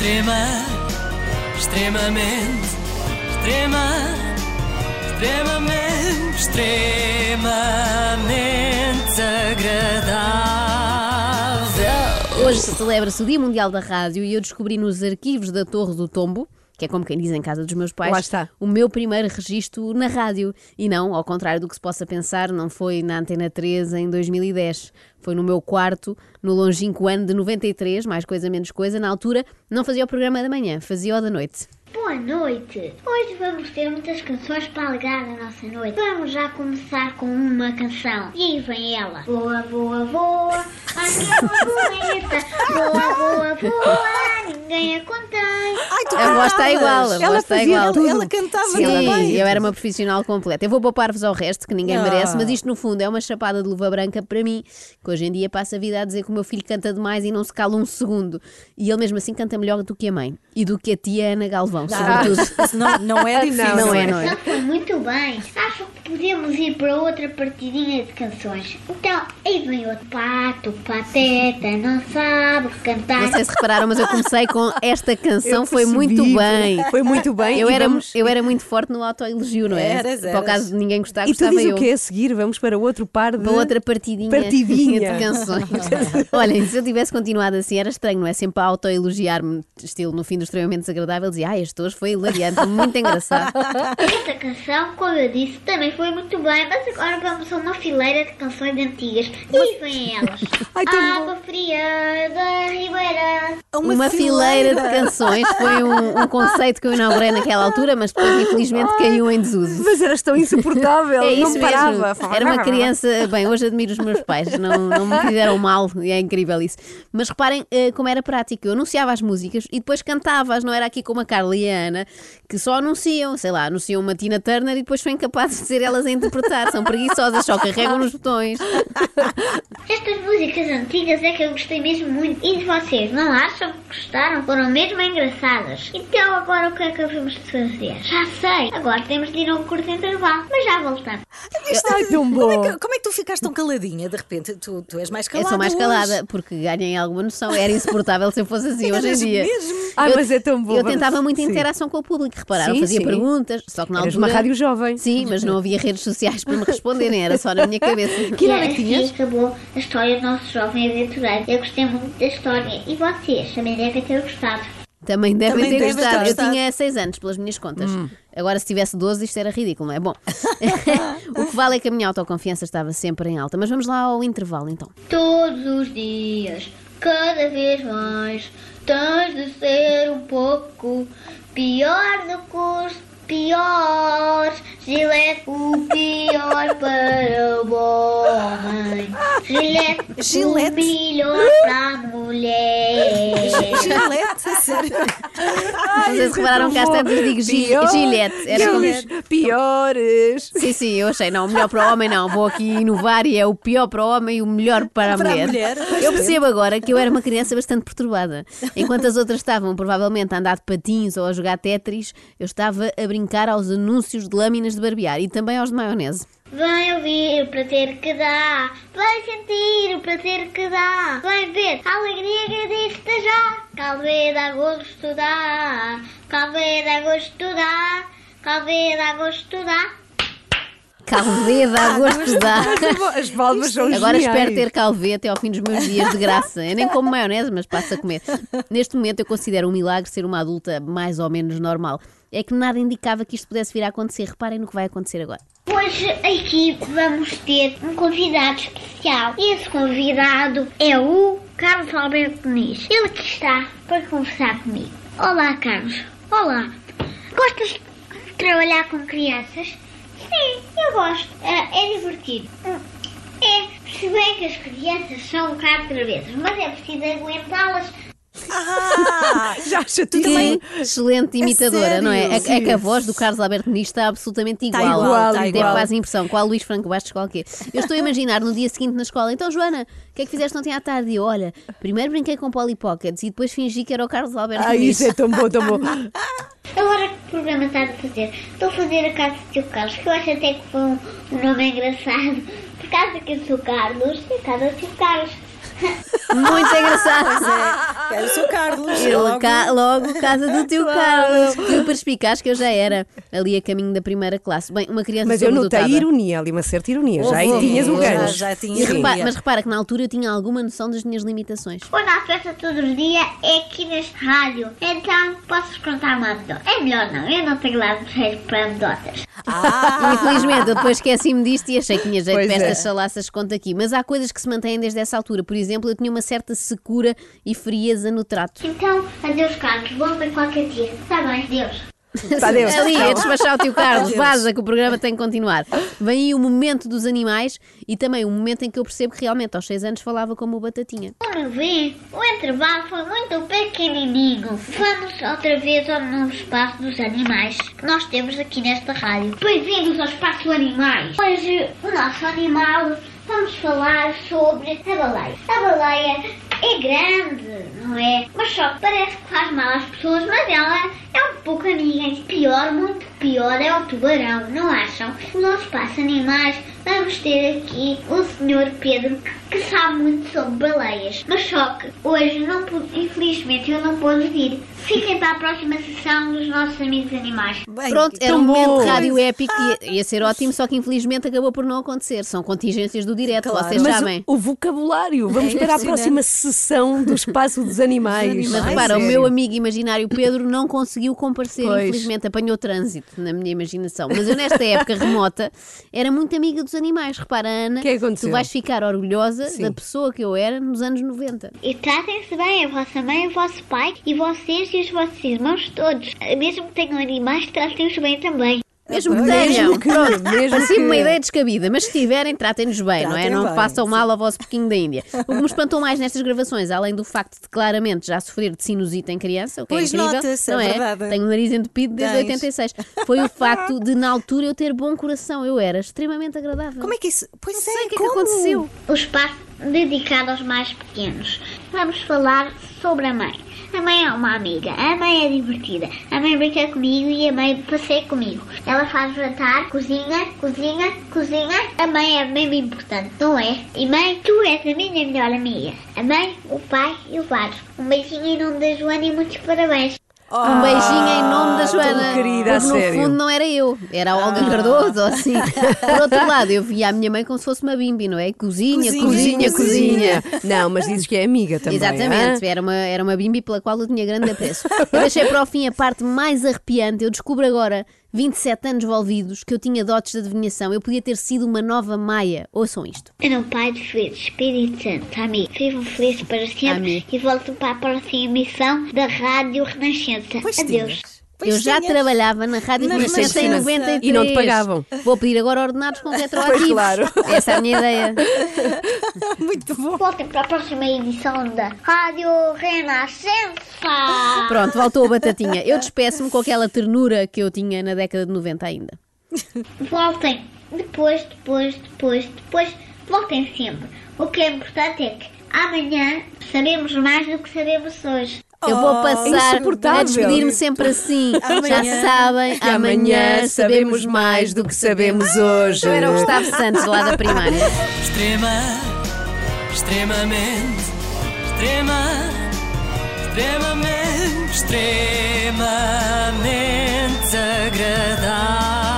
Extrema, extremamente, extrema, extremamente, extremamente agradável. Hoje celebra-se o Dia Mundial da Rádio e eu descobri nos arquivos da Torre do Tombo, que é como quem diz em casa dos meus pais, Lá está. o meu primeiro registro na rádio. E não, ao contrário do que se possa pensar, não foi na Antena 3 em 2010. Foi no meu quarto, no longínquo ano de 93, mais coisa menos coisa. Na altura, não fazia o programa da manhã, fazia o da noite. Boa noite! Hoje vamos ter muitas canções para alegrar a nossa noite. Vamos já começar com uma canção. E aí vem ela. Voa, voa, voa, a minha borboleta. Voa, voa, voa, ninguém a contém. Ai, tu A voz está igual, a voz ela está fazia, igual. Ela, ela cantava Sim, também. eu era uma profissional completa. Eu vou poupar-vos ao resto, que ninguém Ah. merece, mas isto no fundo é uma chapada de luva branca para mim, que hoje em dia passa a vida a dizer que o meu filho canta demais e não se cala um segundo. E ele mesmo assim canta melhor do que a mãe e do que a tia Ana Galvão, sobretudo. Isso não, não é difícil. Não é, não é? Não foi muito bem. Acho que podemos ir para outra partidinha de canções. Então, aí vem outro pato, o pateta, não sabe cantar. Não sei se repararam, mas eu comecei com esta canção, foi muito bem. Foi muito bem. Eu era, vamos- eu era muito forte no autoelogio, não é? Eras, Para o eras. caso de ninguém gostar, E tu gostava dizes eu. o que a seguir? Vamos para outro par de... Para outra partidinha, Partidinha. de canções. Olhem, se eu tivesse continuado assim era estranho, não é? Sempre a autoelogiar-me, estilo no fim do extremamente desagradável, dizia, ai, este hoje foi hilariante, muito engraçado. Esta canção, como eu disse, também foi muito bem, mas agora vamos a uma fileira de canções antigas. E vêm elas. Ai, Água fria da Ribeira. Uma, fileira de canções foi um, um conceito que eu inaugurei naquela altura, mas depois infelizmente caiu em desuso. Mas eras tão insuportável. É não isso parava. mesmo. Era uma criança. Bem, hoje admiro os meus pais, não, não me fizeram mal e é incrível isso. Mas reparem eh, como era prático. Eu anunciava as músicas e depois cantava-as, não era aqui como a Carla e a Ana, que só anunciam, sei lá, anunciam uma Tina Turner e depois são incapazes de ser elas a interpretar. São preguiçosas, só carregam nos botões. Estas músicas antigas é que eu gostei mesmo muito. E vocês, não acham que gostaram? Foram mesmo engraçadas. Então agora o que é que vamos fazer? Já sei. Agora temos de ir a um curto intervalo. Mas já voltamos. Ai, tão Como bom. é, que, como é que tu ficaste tão caladinha de repente? Tu, tu és mais Eu calada. sou mais hoje. calada, porque ganhei alguma noção. Era insuportável se eu fosse assim hoje em dia. mesmo. Ai, Eu- mas é tão bom. Eu tentava muita Sim. interação com o público, repararam, Sim, fazia sim. perguntas, só que na Eras altura. uma rádio jovem. Sim, mas não havia redes sociais para me responderem, era só na minha cabeça. Que idade é que assim tinhas? acabou a história do nosso jovem aventureiro. Eu gostei muito da história. E vocês também devem ter gostado. Também devem Também ter devem ter gostado. Eu tinha 6 anos, pelas minhas contas. Hum. Agora, se tivesse 12, isto era ridículo, não é? Bom, o que vale é que a minha autoconfiança estava sempre em alta. Mas vamos lá ao intervalo, então. Todos os dias, cada vez mais, tens de ser um pouco pior do que os piores. Gilete, o pior para o homem. Gilete, o melhor para a mulher. Gilete, a sério. Não sei se repararam que às tantas digo Gil- Pior Gillette. Era como... Piores. Sim, sim, eu achei, não, o melhor para o homem não, vou aqui inovar e é o pior para o homem e o melhor para a Para a mulher. mulher, pois Eu é. percebo agora que eu era uma criança bastante perturbada. Enquanto as outras estavam provavelmente a andar de patins ou a jogar Tetris, eu estava a brincar aos anúncios de lâminas de barbear e também aos de maionese. Vem ouvir o prazer que dá, vem sentir o prazer que dá, vem ver a alegria que existe já. Dá gosto dá, calvé dá gosto dá, calvé dá gosto dá. Calvê dá gosto dá. As palmas são Agora geniais. espero ter calvê até ao fim dos meus dias de graça. Eu nem como maionese, mas passo a comer. Neste momento eu considero um milagre ser uma adulta mais ou menos normal. É que nada indicava que isto pudesse vir a acontecer. Reparem no que vai acontecer agora. Hoje aqui vamos ter um convidado especial. Esse convidado é o Carlos Alberto Nis. Ele aqui está para conversar comigo. Olá, Carlos. Olá. Gostas de trabalhar com crianças? Sim, eu gosto. É, é divertido. É, se bem que as crianças são um bocado travessas, mas é preciso aguentá-las. Ah, Já acha tu Que também. excelente imitadora, não é? É, é que a voz do Carlos Alberto Nis está absolutamente igual. Está igual, está Tem igual. quase a impressão, qual Luís Franco Bastos qualquer. Eu estou a imaginar no dia seguinte na escola, então Joana, o que é que fizeste ontem à tarde? E eu, olha, primeiro brinquei com Polly Pockets e depois fingi que era o Carlos Alberto Ai, Nis. isso é tão bom, tão bom. Agora que programa está a fazer? Estou a fazer a casa do teu Carlos, que eu acho até que foi um, nome engraçado. Por causa que eu sou Carlos, é a casa do teu Carlos. Muito engraçado. Era o seu Carlos. Ele logo. ca- logo casa do teu Carlos. Que perspicaz que eu já era ali a caminho da primeira classe. Bem, uma criança Mas eu notei ironia ali, uma certa ironia. Já aí Houve, tinhas o houve, já- gancho. já tinha repara- mas repara que na altura eu tinha alguma noção das minhas limitações. Quando há festa todos os dias é aqui neste rádio. Então posso contar uma anedota. É melhor não, eu não tenho lado de jeito para anedotas. Ah, Infelizmente, eu depois esqueci-me disto e achei que tinha jeito Pois para é. estas chalaças que conto aqui. Mas há coisas que se mantêm desde essa altura. Por exemplo, eu tinha uma certa secura e frieza no trato. Então, adeus Carlos, voltem qualquer dia. Está bem, Deus. Adeus. Ali, a despachar o tio Carlos, Adeus. vaza que o programa tem que continuar. Vem aí o momento dos animais e também o momento em que eu percebo que realmente aos 6 anos falava como o Batatinha. Como vê, o intervalo foi muito pequenininho. Vamos outra vez ao novo espaço dos animais que nós temos aqui nesta rádio. Bem-vindos ao espaço dos animais. Hoje, o nosso animal, vamos falar sobre a baleia. A baleia é grande, não é? Mas só parece que faz mal às pessoas, mas ela é um pouco amiga. Pior, muito pior, é o tubarão, não acham? No nosso espaço animais, vamos ter aqui o Sr. Pedro, que que sabe muito sobre baleias. Mas só que hoje, não pude, infelizmente, eu não pude vir. Fiquem para a próxima sessão dos nossos amigos animais. bem, Pronto, era tão um momento de rádio épico e ia, ia ser ótimo, só que infelizmente acabou por não acontecer. São contingências do direto, Claro. vocês Mas sabem. o, o vocabulário, vamos É para a próxima sessão do Espaço dos Animais. Mas animais. repara, o meu amigo imaginário Pedro não conseguiu comparecer, Pois. infelizmente apanhou trânsito na minha imaginação. Mas eu, nesta época remota, era muito amiga dos animais. Repara, Ana, que é que aconteceu? tu vais ficar orgulhosa Sim. da pessoa que eu era nos anos 90. E tratem-se bem a vossa mãe, o vosso pai e vocês e os vossos irmãos todos. Mesmo que tenham animais, tratem-os bem também. Mesmo que Mesmo tenham, que- pronto, mesmo assim que- uma ideia descabida, mas se tiverem, tratem-nos bem, não é? Não bem, façam sim. mal ao vosso pequinho da Índia. O que me espantou mais nestas gravações, além do facto de claramente já sofrer de sinusite em criança, o que Pois é incrível, é não é? verdade. Tenho o nariz entupido desde Tens. 86. Foi o facto de, na altura, eu ter bom coração. Eu era extremamente agradável. Como é que isso. Pois Não sei é, o que é que aconteceu. O espaço dedicado aos mais pequenos. Vamos falar sobre a mãe. A mãe é uma amiga, a mãe é divertida, a mãe brinca comigo e a mãe passeia comigo. Ela faz jantar, cozinha, cozinha, cozinha. A mãe é mesmo importante, não é? E mãe, tu és a minha melhor amiga. A mãe, o pai e o Vado. Um beijinho em nome da Joana e muitos parabéns. Um beijinho Joana. querida, a porque no sério. fundo não era eu, era a Olga Cardoso ou assim. Por outro lado, eu via a minha mãe como se fosse uma bimbi, não é? Cozinha, Cozinha, cozinha, cozinha. Não, mas dizes que é amiga também. Exatamente, era uma, era uma bimbi pela qual eu tinha grande apreço. Eu deixei para o fim a parte mais arrepiante. Eu descubro agora, 27 anos envolvidos, que eu tinha dotes de adivinhação. Eu podia ter sido uma nova Maia. Ouçam isto. Nome do Pai, do Filho e do Espírito Santo. Amém. Vivam felizes para sempre Amém. e voltem para a próxima emissão da Rádio Renascença. Pois Adeus. Pois eu já tinhas. trabalhava na Rádio Na Renascença em Renascença. 93. E não te pagavam. Vou pedir agora ordenados com retroativos. claro. Essa é a minha ideia. Muito bom. Voltem para a próxima edição da Rádio Renascença. Pronto, voltou a batatinha. Eu despeço-me com aquela ternura que eu tinha na década de 90 ainda. Voltem. Depois, depois, depois, depois. Voltem sempre. O que é importante é que amanhã sabemos mais do que sabemos hoje. Eu vou Oh, passar insuportável. a despedir-me sempre assim. Já Amanhã. sabem, Que amanhã sabemos mais do que sabemos hoje. Eu era o Gustavo Santos lá da primária. Extrema, extremamente, extrema, extremamente, extremamente agradável.